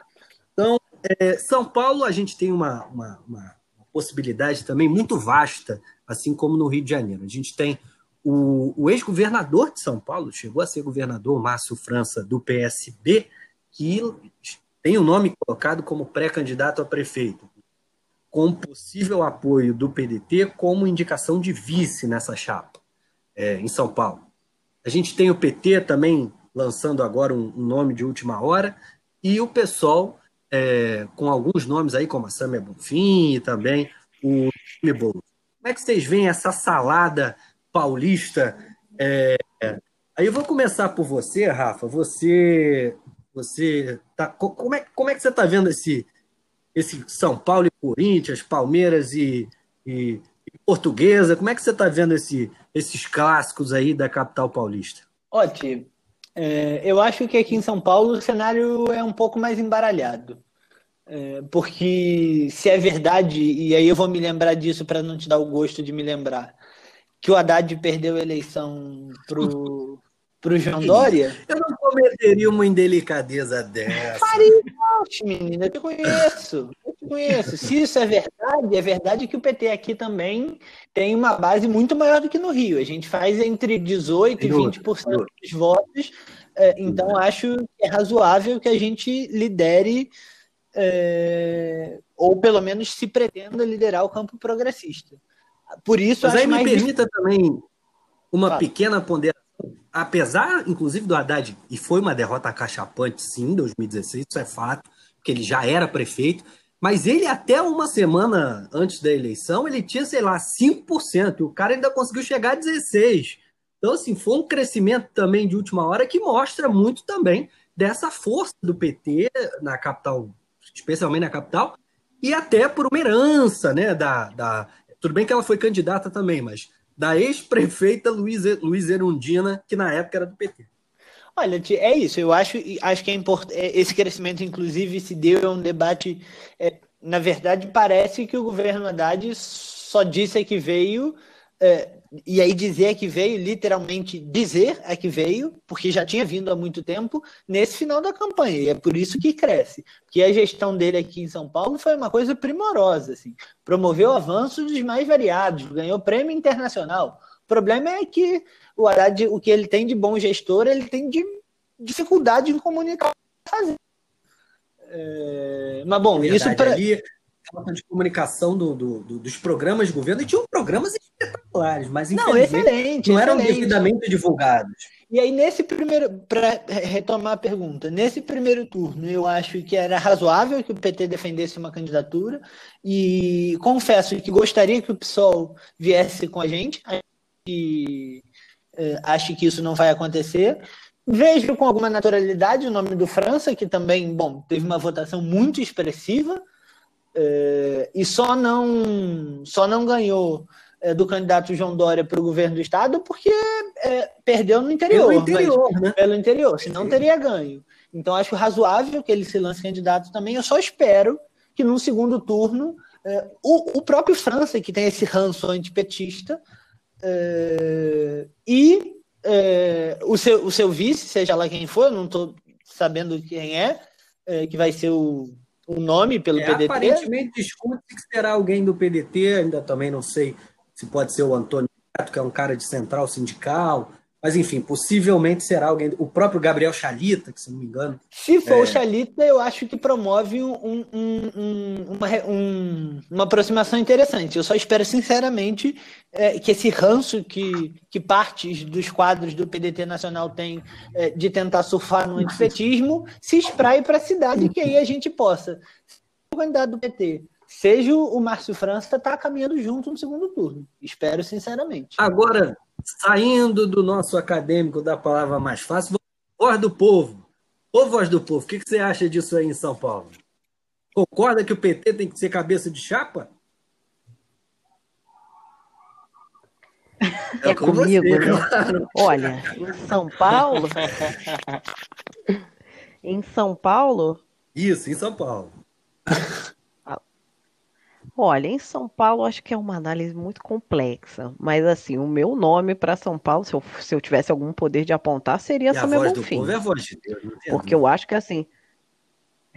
Então, é, São Paulo, a gente tem uma, uma, uma, possibilidade também muito vasta, assim como no Rio de Janeiro. A gente tem o, o ex-governador de São Paulo, chegou a ser governador, Márcio França, do PSB, que tem o nome colocado como pré-candidato a prefeito com possível apoio do PDT como indicação de vice nessa chapa é, em São Paulo. A gente tem o PT também lançando agora um, um nome de última hora e o PSOL é, com alguns nomes aí, como a Samia Bonfim e também o Boulos. Como é que vocês veem essa salada paulista? É, aí eu vou começar por você, Rafa. Você, você tá, como é, como é que você está vendo esse, esse São Paulo e Corinthians, Palmeiras e, e, e Portuguesa. Como é que você está vendo esse, esses clássicos aí da capital paulista? Ótimo. É, eu acho que aqui em São Paulo o cenário é um pouco mais embaralhado. É, porque se é verdade, e aí eu vou me lembrar disso para não te dar o gosto de me lembrar, que o Haddad perdeu a eleição pro, pro João Dória. Eu não cometeria uma indelicadeza dessa. Faria, menina, eu te conheço. Eu te conheço. Se isso é verdade, é verdade que o PT aqui também tem uma base muito maior do que no Rio. A gente faz entre 18% e 20% dos votos. É, então, acho que é razoável que a gente lidere, é, ou pelo menos se pretenda liderar o campo progressista. Por isso, Mas aí me permita também uma pequena ponderação. Apesar, inclusive, do Haddad, e foi uma derrota cachapante, sim, em 2016, isso é fato, porque ele já era prefeito, mas ele, até uma semana antes da eleição, ele tinha, sei lá, 5%, e o cara ainda conseguiu chegar a 16%. Então, assim, foi um crescimento também de última hora que mostra muito também dessa força do PT na capital, especialmente na capital, e até por uma herança, né, da, da tudo bem que ela foi candidata também, mas da ex-prefeita Luiz, Luiz Erundina, que na época era do PT. Olha, é isso. Eu acho, acho que é importante. É, esse crescimento, inclusive, se deu é um debate. É, na verdade, parece que o governo Haddad só disse que veio é, e aí dizer que veio, literalmente dizer é que veio, porque já tinha vindo há muito tempo, nesse final da campanha, e é por isso que cresce. Porque a gestão dele aqui em São Paulo foi uma coisa primorosa, assim. promoveu avanços dos mais variados, ganhou prêmio internacional. O problema é que o Haddad, o que ele tem de bom gestor, ele tem de dificuldade em comunicar. É... Mas bom, Verdade, isso para falta de comunicação do, do, do, dos programas de governo, e tinham programas espetaculares, mas não, excelente, não eram devidamente divulgados. E aí, nesse primeiro, para retomar a pergunta, nesse primeiro turno, eu acho que era razoável que o PT defendesse uma candidatura, e confesso que gostaria que o PSOL viesse com a gente, e eh, acho que isso não vai acontecer. Vejo com alguma naturalidade o nome do França, que também, bom, teve uma votação muito expressiva, é, e só não, só não ganhou é, do candidato João Dória para o governo do estado porque é, perdeu no interior. Pelo interior, né? Pelo interior, senão teria ganho. Então acho razoável que ele se lance candidato também. Eu só espero que no segundo turno é, o, o, próprio França, que tem esse ranço antipetista, é, e é, o, seu, o seu vice, seja lá quem for, eu não estou sabendo quem é, que vai ser o o nome pelo é, PDT? Aparentemente discute que será alguém do PDT, ainda também não sei se pode ser o Antônio Neto, que é um cara de central sindical, mas enfim, possivelmente será alguém, o próprio Gabriel Chalita, que se não me engano. Se for é... o Chalita, eu acho que promove um, um, um, uma, uma aproximação interessante. Eu só espero, sinceramente, é, que esse ranço que, que partes dos quadros do PDT Nacional têm é, de tentar surfar no antifetismo se espraie para a cidade, que aí a gente possa. Se o candidato do PT seja o Márcio França, está caminhando junto no segundo turno. Espero, sinceramente. Agora, saindo do nosso acadêmico da palavra mais fácil, voz do povo. Ô voz do povo, o que, que você acha disso aí em São Paulo? Concorda que o PT tem que ser cabeça de chapa? É, é comigo, você, né? Claro. Olha, em São Paulo. em São Paulo. Isso, em São Paulo. Olha, em São Paulo acho que é uma análise muito complexa, mas assim, o meu nome para São Paulo, se eu, se eu tivesse algum poder de apontar, seria Samia Bonfim. É a voz de Deus, porque eu acho que assim,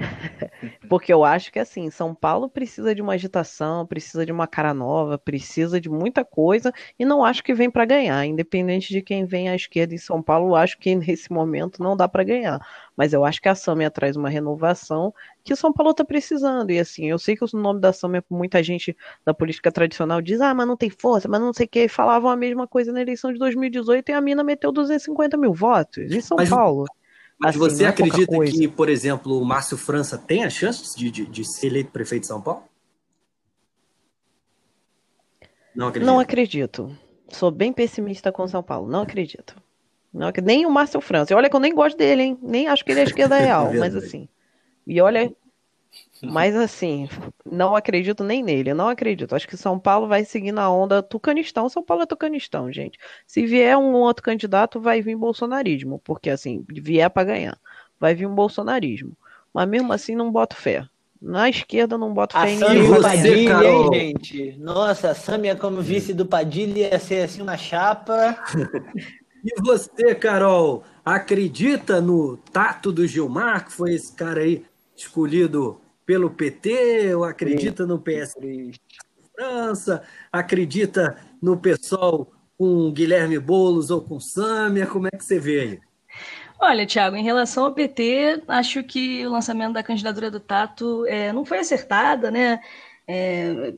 porque eu acho que assim, São Paulo precisa de uma agitação, precisa de uma cara nova, precisa de muita coisa e não acho que vem para ganhar. Independente de quem vem à esquerda em São Paulo, eu acho que nesse momento não dá para ganhar. Mas eu acho que a Samia traz uma renovação que São Paulo está precisando. E assim, eu sei que o nome da Samia, muita gente da política tradicional diz, ah, mas não tem força, mas não sei o que. Falavam a mesma coisa na eleição de 2018 e a mina meteu 250 mil votos em São mas, Paulo. Mas assim, você é acredita que, por exemplo, o Márcio França tem a chance de, de, de ser eleito prefeito de São Paulo? Não acredito. Não acredito. Sou bem pessimista com São Paulo. Não acredito. Não, nem o Márcio França. Olha que eu nem gosto dele, hein? Nem acho que ele é esquerda real, mas assim. E olha, mas assim, não acredito nem nele, não acredito. Acho que São Paulo vai seguir na onda tucanistão. São Paulo é tucanistão, gente. Se vier um outro candidato, vai vir bolsonarismo, porque assim, vier para ganhar, vai vir um bolsonarismo. Mas mesmo assim, não boto fé. Na esquerda, não boto fé em ninguém. Padilha, hein, gente? Nossa, a Samia como vice do Padilha ia ser assim uma chapa. e você, Carol, acredita no tato do Gilmar, que foi esse cara aí escolhido pelo PT, ou acredita no PS França, acredita no pessoal com Guilherme Boulos ou com Sâmia, como é que você vê aí? Olha, Tiago, em relação ao PT, acho que o lançamento da candidatura do Tato é, não foi acertada, né? É,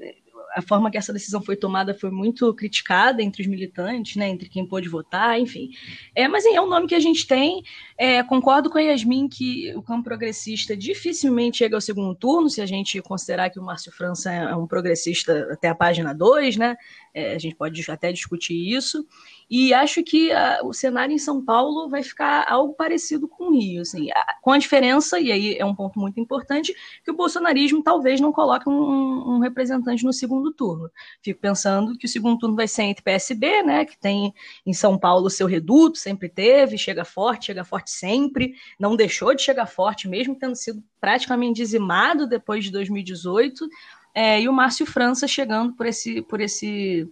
a forma que essa decisão foi tomada foi muito criticada entre os militantes, né, entre quem pôde votar, enfim. É, mas é um nome que a gente tem. É, concordo com a Yasmin que o campo progressista dificilmente chega ao segundo turno, se a gente considerar que o Márcio França é um progressista até a página 2, né? É, a gente pode até discutir isso. E acho que a, o cenário em São Paulo vai ficar algo parecido com o Rio, assim, a, com a diferença, e aí é um ponto muito importante, que o bolsonarismo talvez não coloque um, um, representante no segundo turno. Fico pensando que o segundo turno vai ser entre PSB, né, que tem em São Paulo seu reduto, sempre teve, chega forte, chega forte sempre, não deixou de chegar forte, mesmo tendo sido praticamente dizimado depois de 2018, é, e o Márcio França chegando por esse, por esse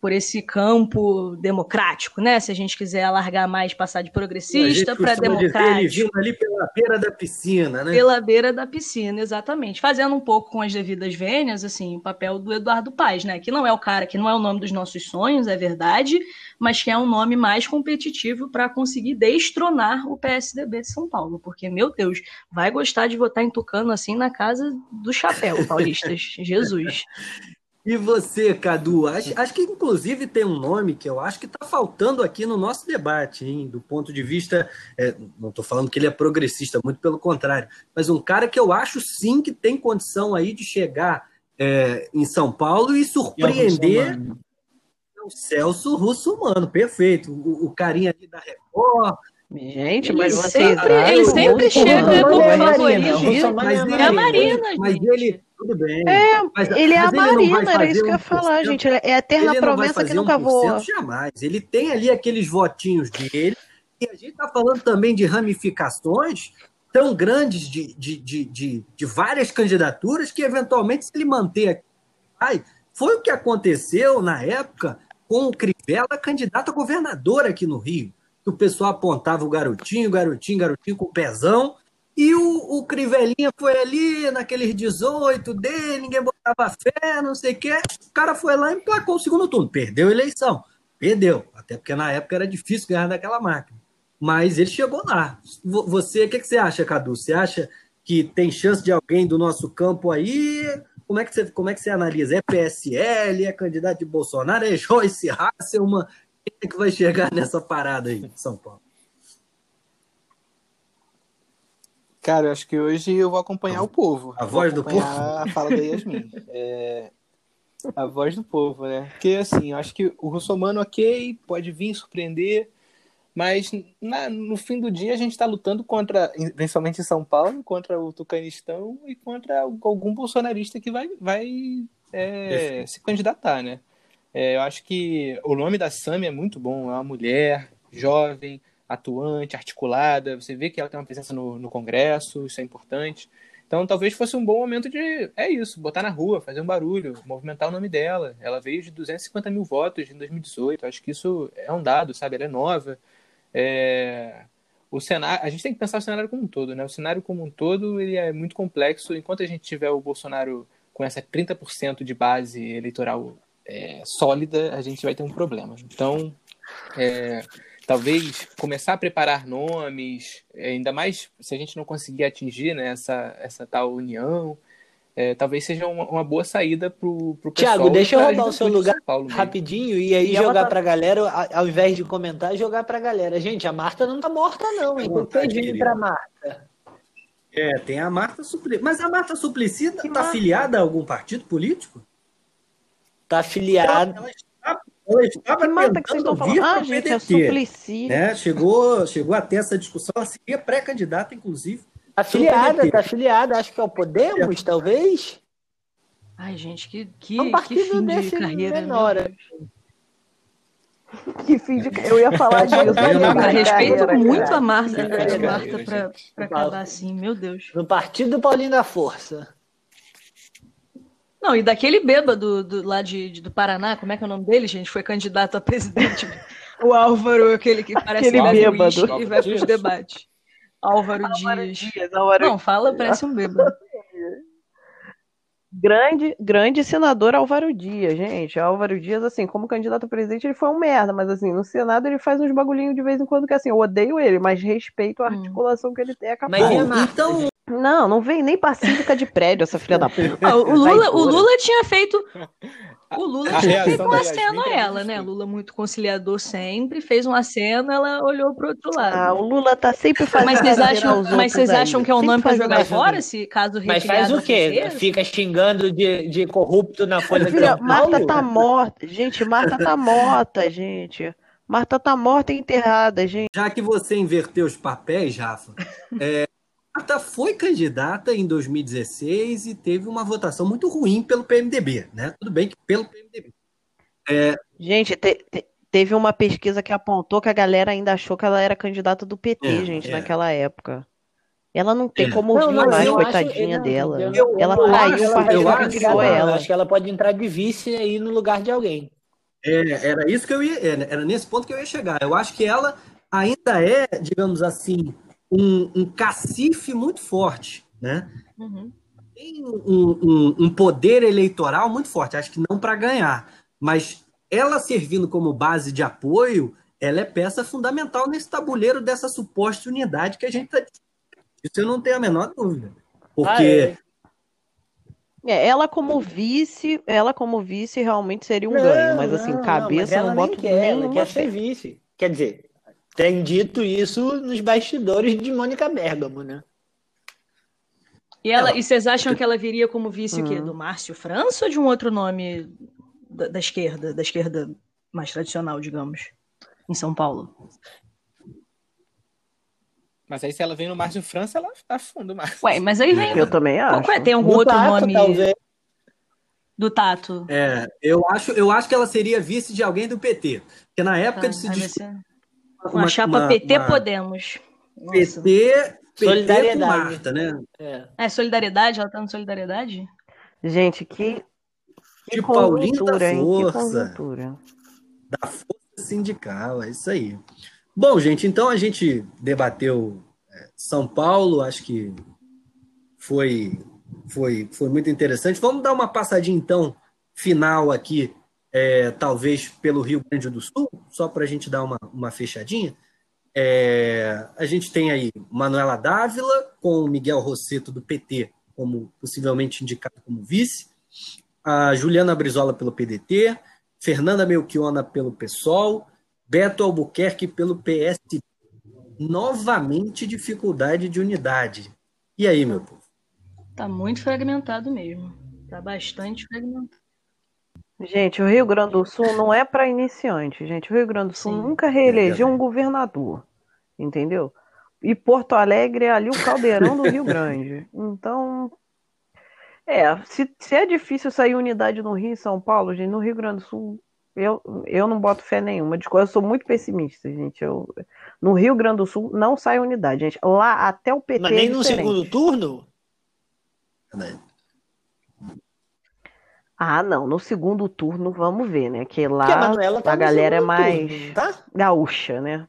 por esse campo democrático, né? Se a gente quiser alargar mais, passar de progressista para democrático. Dizer, ele vindo ali pela beira da piscina, né? Pela beira da piscina, exatamente. Fazendo um pouco com as devidas vênias, assim, o papel do Eduardo Paes, né? Que não é o cara, que não é o nome dos nossos sonhos, é verdade, mas que é um nome mais competitivo para conseguir destronar o PSDB de São Paulo, porque, meu Deus, vai gostar de votar em Tucano assim na casa do chapéu, paulistas. Jesus. E você, Cadu? Acho, acho, que inclusive tem um nome que eu acho que está faltando aqui no nosso debate, hein? do ponto de vista. É, não estou falando que ele é progressista, muito pelo contrário, mas um cara que eu acho sim que tem condição aí de chegar é, em São Paulo e surpreender. É o Celso Russo-Mano, perfeito. O, o carinha ali da Record, Gente, mas ele sempre, ele sempre chega como favorito. Mas é a Marina, Mas ele, tudo bem. É, mas, ele é a Marina, era isso que eu ia falar, gente. É a eterna promessa que nunca voa. Jamais. Ele tem ali aqueles votinhos dele, e a gente está falando também de ramificações tão grandes de, de, de, de, de várias candidaturas que, eventualmente, se ele manter aqui, ai, foi o que aconteceu na época com o Crivella, candidato a governador aqui no Rio que o pessoal apontava o garotinho, garotinho, garotinho com o pezão, e o, o Crivelinha foi ali naqueles 18 dele, ninguém botava fé, não sei o quê. O cara foi lá e emplacou o segundo turno. Perdeu a eleição. Perdeu. Até porque na época era difícil ganhar daquela máquina. Mas ele chegou lá. Você, o que, que você acha, Cadu? Você acha que tem chance de alguém do nosso campo aí? Como é que você, como é que você analisa? É PSL? É candidato de Bolsonaro? É Joyce Hasselman? é que vai chegar nessa parada aí, São Paulo? Cara, eu acho que hoje eu vou acompanhar o povo. A voz do povo? A fala da Yasmin. É, a voz do povo, né? Porque, assim, eu acho que o Russomano, ok, pode vir surpreender, mas na, no fim do dia a gente está lutando contra, principalmente em São Paulo, contra o Tucanistão e contra algum bolsonarista que vai, vai é, se candidatar, né? É, eu acho que o nome da Sami é muito bom. É uma mulher jovem, atuante, articulada. Você vê que ela tem uma presença no, no Congresso, isso é importante. Então, talvez fosse um bom momento de. É isso, botar na rua, fazer um barulho, movimentar o nome dela. Ela veio de 250 mil votos em 2018. Acho que isso é um dado, sabe? Ela é nova. É... O cenário, a gente tem que pensar o cenário como um todo, né? O cenário como um todo ele é muito complexo. Enquanto a gente tiver o Bolsonaro com essa 30% de base eleitoral é, sólida, a gente vai ter um problema. Então, é, talvez começar a preparar nomes, é, ainda mais se a gente não conseguir atingir né, essa, essa tal união, é, talvez seja uma, uma boa saída para o pessoal. Tiago, deixa eu roubar o seu lugar rapidinho e aí e jogar tá... para a galera, ao invés de comentar, jogar para a galera. Gente, a Marta não tá morta não, hein? Beijinho para Marta. É, tem a Marta Suplicy. Mas a Marta Suplicy está afiliada a algum partido político? Tá afiliado. Ela, ela, ela estava mata que vocês estão falando? Ah, gente, é Suplicy. Né? Chegou, chegou a ter essa discussão, ela seria pré-candidata, inclusive. Afiliada, tá afiliada, acho que é o Podemos, é. talvez. Ai, gente, que, que, um que fim de carreira. Menor. que fim de Eu ia falar disso. Eu respeito muito a Marta, a Marta para acabar assim, meu Deus. No partido do Paulinho da Força. Não, e daquele bêbado do, lá de, de, do Paraná, como é que é o nome dele, gente? Foi candidato a presidente. o Álvaro, aquele que parece aquele bêbado. e vai para os debates. Álvaro, Álvaro Dias. Dias Álvaro Não, fala, parece um bêbado. Grande, grande senador Álvaro Dias, gente. Álvaro Dias, assim, como candidato a presidente, ele foi um merda, mas assim, no Senado ele faz uns bagulhinhos de vez em quando que assim, eu odeio ele, mas respeito a hum. articulação hum. que ele tem. É capaz. Mas, então, Não, não vem nem pacífica de prédio, essa filha da puta. Ah, o, Lula, o Lula tinha feito. O Lula tinha feito um aceno a ela, né? Lula muito conciliador sempre, fez um aceno, ela olhou pro outro lado. Ah, o Lula tá sempre fazendo. Mas vocês acham, mas vocês acham que é um nome para jogar fora, se caso Mas faz o quê? Fica xingando de, de corrupto na folha Filha, de Marta tá morta. Gente, Marta tá morta, gente. Marta tá morta e enterrada, gente. Já que você inverteu os papéis, Rafa, é, Marta foi candidata em 2016 e teve uma votação muito ruim pelo PMDB, né? Tudo bem que pelo PMDB. É... Gente, te, te, teve uma pesquisa que apontou que a galera ainda achou que ela era candidata do PT, é, gente, é. naquela época. Ela não tem é. como não, vir mais, coitadinha acho, dela. Eu, ela traiu o partido que criou ela. Acho que ela pode entrar de vice aí no lugar de alguém. É, era isso que eu ia. Era nesse ponto que eu ia chegar. Eu acho que ela ainda é, digamos assim, um, um cacife muito forte, né? Uhum. Tem um, um, um, poder eleitoral muito forte. Acho que não para ganhar, mas ela servindo como base de apoio, ela é peça fundamental nesse tabuleiro dessa suposta unidade que a gente está. Isso eu não tenho a menor dúvida, porque ah, é. É, ela como vice, ela como vice realmente seria um não, ganho, mas assim, não, cabeça não, não boto quer, ela quer ser vice. Quer dizer, tem dito isso nos bastidores de Mônica Bergamo, né? E, ela, e vocês acham que ela viria como vice uhum. o quê? Do Márcio França ou de um outro nome da, da, esquerda, da esquerda mais tradicional, digamos, em São Paulo? Mas aí se ela vem no Márcio França, ela afunda mais. Ué, mas aí vem. Eu também acho. É? Tem algum do outro tato, nome talvez. do Tato? É, eu acho, eu acho que ela seria vice de alguém do PT. Porque na época tá, de se discutir. Uma, uma chapa uma, PT uma... Podemos. PT, PT solidariedade. Marta, né? É. é. solidariedade, ela tá no solidariedade? Gente, que. Que de Paulinho da Força. Da Força Sindical, é isso aí. Bom, gente, então a gente debateu é, São Paulo, acho que foi, foi, foi muito interessante. Vamos dar uma passadinha, então, final aqui, é, talvez pelo Rio Grande do Sul, só para a gente dar uma, uma fechadinha. É, a gente tem aí Manuela Dávila com Miguel Rosseto do PT como possivelmente indicado como vice, a Juliana Brizola pelo PDT, Fernanda Melchiona pelo PSOL, Beto Albuquerque pelo PS. Novamente dificuldade de unidade. E aí, meu povo? Tá muito fragmentado mesmo. Tá bastante fragmentado. Gente, o Rio Grande do Sul não é para iniciante, gente. O Rio Grande do Sul Sim, nunca reelegeu um governador, entendeu? E Porto Alegre é ali o caldeirão do Rio Grande. Então, é, se, se é difícil sair unidade no Rio e São Paulo, gente, no Rio Grande do Sul eu, eu não boto fé nenhuma. De eu sou muito pessimista, gente. Eu, no Rio Grande do Sul não sai unidade, gente. Lá até o PT. Mas nem é no segundo turno? Ah, não. No segundo turno, vamos ver, né? Que lá a, tá a galera é mais turno, tá? gaúcha, né?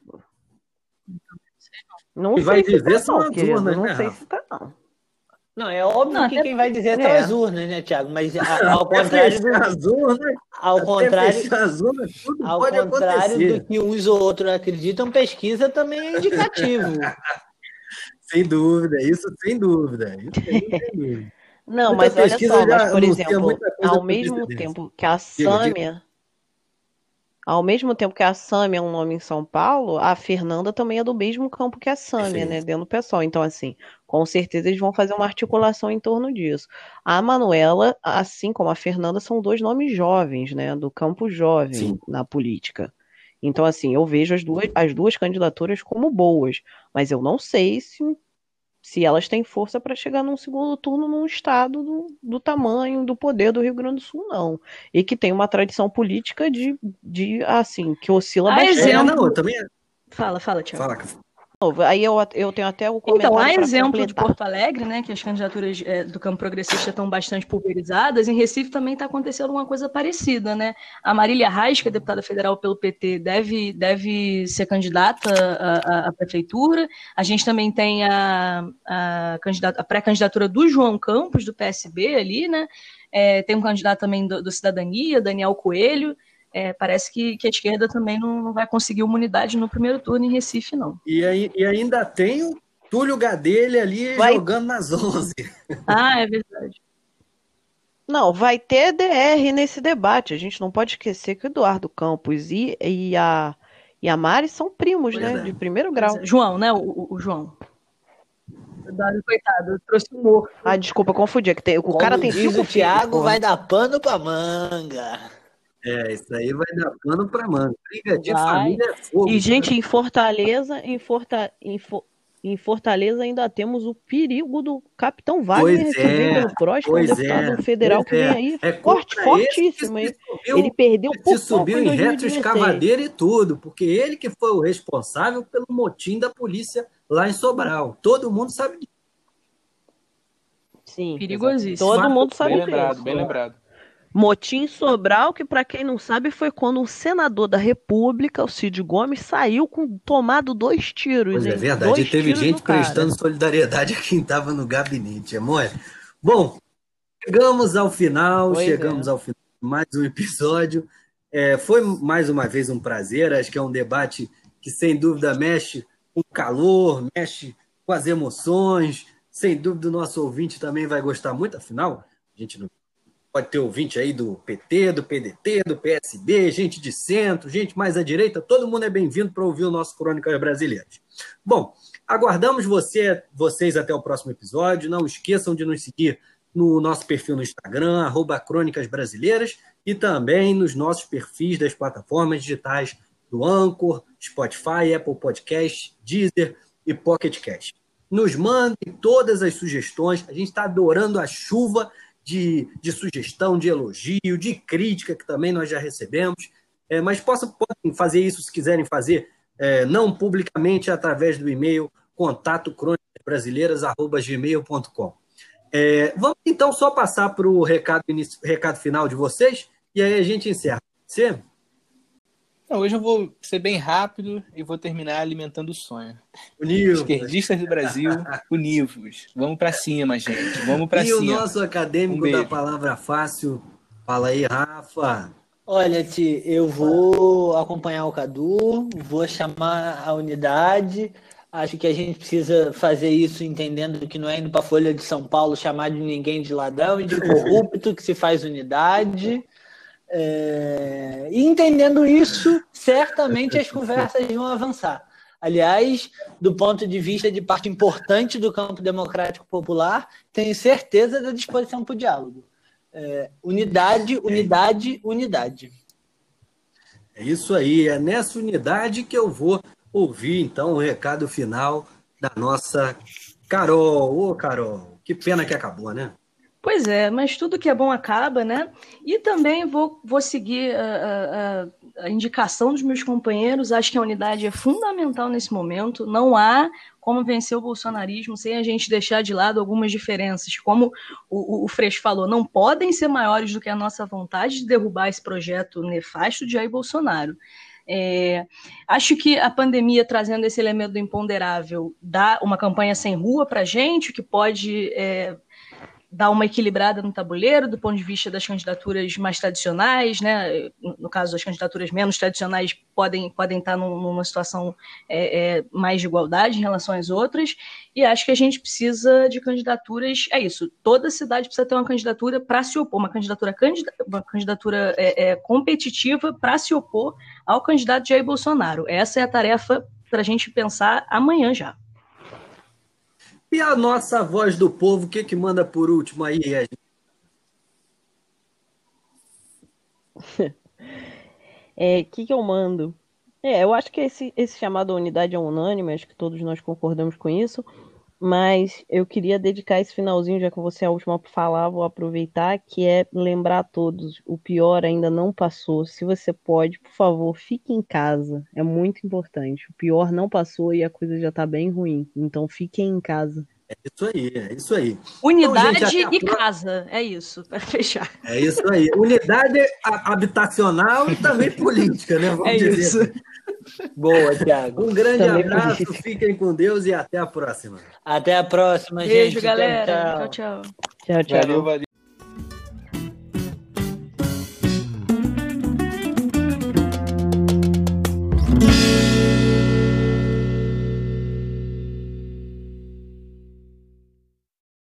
Não e sei vai se dizer tá, não, querido. Urnas, não né, sei se tá, não. Não, é óbvio não, que quem vai dizer é, é as urnas, né, Tiago? Mas a, ao contrário do, as urnas, ao contrário, as urnas, tudo ao pode contrário acontecer. do que uns ou outros acreditam, pesquisa também é indicativo. sem dúvida, isso sem dúvida. Isso sem dúvida. Não, Muita mas olha só, mas, por exemplo, ao mesmo tempo que a Sâmia ao mesmo tempo que a Sâmia é um nome em São Paulo, a Fernanda também é do mesmo campo que a Sâmia, né? Dentro do pessoal. Então, assim, com certeza eles vão fazer uma articulação em torno disso. A Manuela, assim como a Fernanda, são dois nomes jovens, né? Do campo jovem Sim. na política. Então, assim, eu vejo as duas, as duas candidaturas como boas, mas eu não sei se se elas têm força para chegar num segundo turno num estado do, do, tamanho, do poder do Rio Grande do Sul, não. E que tem uma tradição política de, de assim, que oscila a bastante. Exemplo... É, não, também... É. Fala, fala, Tiago. Fala, Aí eu, eu tenho até o comentário. Então, há exemplo completar. de Porto Alegre, né, que as candidaturas é, do campo progressista estão bastante pulverizadas. Em Recife também está acontecendo uma coisa parecida, né? A Marília Reis, que é deputada federal pelo PT, deve, deve ser candidata à, à prefeitura. A gente também tem a, a, a pré-candidatura do João Campos, do PSB, ali, né? É, tem um candidato também do, do Cidadania, Daniel Coelho é, parece que, que, a esquerda também não, não, vai conseguir uma unidade no primeiro turno em Recife, não. E, aí, e ainda tem Túlio Gadelha ali Vai- jogando nas 11. Ah, é verdade. Não, vai ter DR nesse debate. A gente não pode esquecer que o Eduardo Campos e, e, a, e a Mari são primos, Pois né? é. De primeiro grau. João, né? O, o- o João. Cuidado, coitado, trouxe humor. Ah, desculpa, confundi. é que tem- o Como cara tem diz cinco o Thiago, filhos, vai dar pano pra manga. É, isso aí vai dar pano pra manga. Briga de Vai. família é fogo. E, gente, em Fortaleza, em, Forta, em, Fo- em Fortaleza ainda temos o perigo do Capitão Wagner, Pois que vem é, pelo é um pois deputado é, federal pois que vem é. aí É forte, fortíssimo, se hein? subiu- Ele perdeu se por subiu pouco em em reto 2016. escavadeira e tudo, porque ele que foi o responsável pelo motim da polícia lá em Sobral. Todo mundo sabe disso. Sim. Perigosíssimo. Todo mundo sabe Bem disso. lembrado, bem lembrado. Motim Sobral, que para quem não sabe foi quando um senador da República, o Cid Gomes, saiu com tomado dois tiros. Pois é verdade, Dois e teve gente prestando solidariedade a quem estava no gabinete, é mole? Bom, chegamos ao final, Pois chegamos é. ao final de mais um episódio. É, foi mais uma vez um prazer, acho que é um debate que sem dúvida mexe com o calor, mexe com as emoções. Sem dúvida o nosso ouvinte também vai gostar muito, afinal, a gente não pode ter ouvinte aí do PT, do PDT, do PSB, gente de centro, gente mais à direita, todo mundo é bem-vindo para ouvir o nosso Crônicas Brasileiras. Bom, aguardamos você, vocês até o próximo episódio. Não esqueçam de nos seguir no nosso perfil no Instagram, arroba Crônicas Brasileiras, e também nos nossos perfis das plataformas digitais do Anchor, Spotify, Apple Podcast, Deezer e Pocket Cast. Nos mandem todas as sugestões. A gente está adorando a chuva de, de sugestão, de elogio, de crítica, que também nós já recebemos. É, mas possam, podem fazer isso se quiserem fazer, é, não publicamente, através do e-mail contato crônicasbrasileiras.gmail.com. É, vamos então só passar para o recado, recado final de vocês e aí a gente encerra. Você? Não, hoje eu vou ser bem rápido e vou terminar alimentando o sonho. Unil. Esquerdistas do Brasil, univos. Vamos pra cima, gente. Vamos pra E o cima. nosso acadêmico Um da palavra fácil. Fala aí, Rafa. Olha, Ti, eu vou acompanhar o Cadu, vou chamar a unidade. Acho que a gente precisa fazer isso entendendo que não é indo para a Folha de São Paulo chamar de ninguém de ladrão e de corrupto que se faz unidade. É, E entendendo isso, certamente as conversas vão avançar. Aliás, do ponto de vista de parte importante do campo democrático popular, tenho certeza da disposição para o diálogo. É, unidade, unidade, unidade. É isso aí, é nessa unidade que eu vou ouvir então o recado final da nossa Carol. Ô, Carol, que pena que acabou, né? Pois é, mas tudo que é bom acaba, né? E também vou, vou seguir a, a- a indicação dos meus companheiros. Acho que a unidade é fundamental nesse momento. Não há como vencer o bolsonarismo sem a gente deixar de lado algumas diferenças. Como o, o, o Freixo falou, não podem ser maiores do que a nossa vontade de derrubar esse projeto nefasto de Jair Bolsonaro. É, acho que a pandemia trazendo esse elemento do imponderável dá uma campanha sem rua para gente, que pode é, dar uma equilibrada no tabuleiro do ponto de vista das candidaturas mais tradicionais, né? No caso, as candidaturas menos tradicionais podem, podem estar num- numa situação é, é, mais de igualdade em relação às outras. E acho que a gente precisa de candidaturas. É isso. Toda cidade precisa ter uma candidatura para se opor, uma candidatura, candida- uma candidatura é, é, competitiva para se opor ao candidato Jair Bolsonaro. Essa é a tarefa para a gente pensar amanhã já. E a nossa voz do povo, o que, que manda por último aí, Ed? É, que, que eu mando? É, eu acho que esse, esse chamado unidade é unânime, acho que todos nós concordamos com isso, mas eu queria dedicar esse finalzinho, já que você é a última para falar, vou aproveitar, que é lembrar a todos, o pior ainda não passou. Se você pode, por favor, fique em casa, é muito importante. O pior não passou e a coisa já tá bem ruim, então fiquem em casa. É isso aí, é isso aí. Unidade Então, gente, e casa, é isso, para fechar. É isso aí. Unidade habitacional e também política, né? Vamos É dizer isso. assim. Boa, Thiago. Um grande Também abraço, política. fiquem com Deus e até a próxima. Até a próxima, gente. Beijo, galera. tchau. tchau. tchau. Tchau, tchau. Valeu, valeu.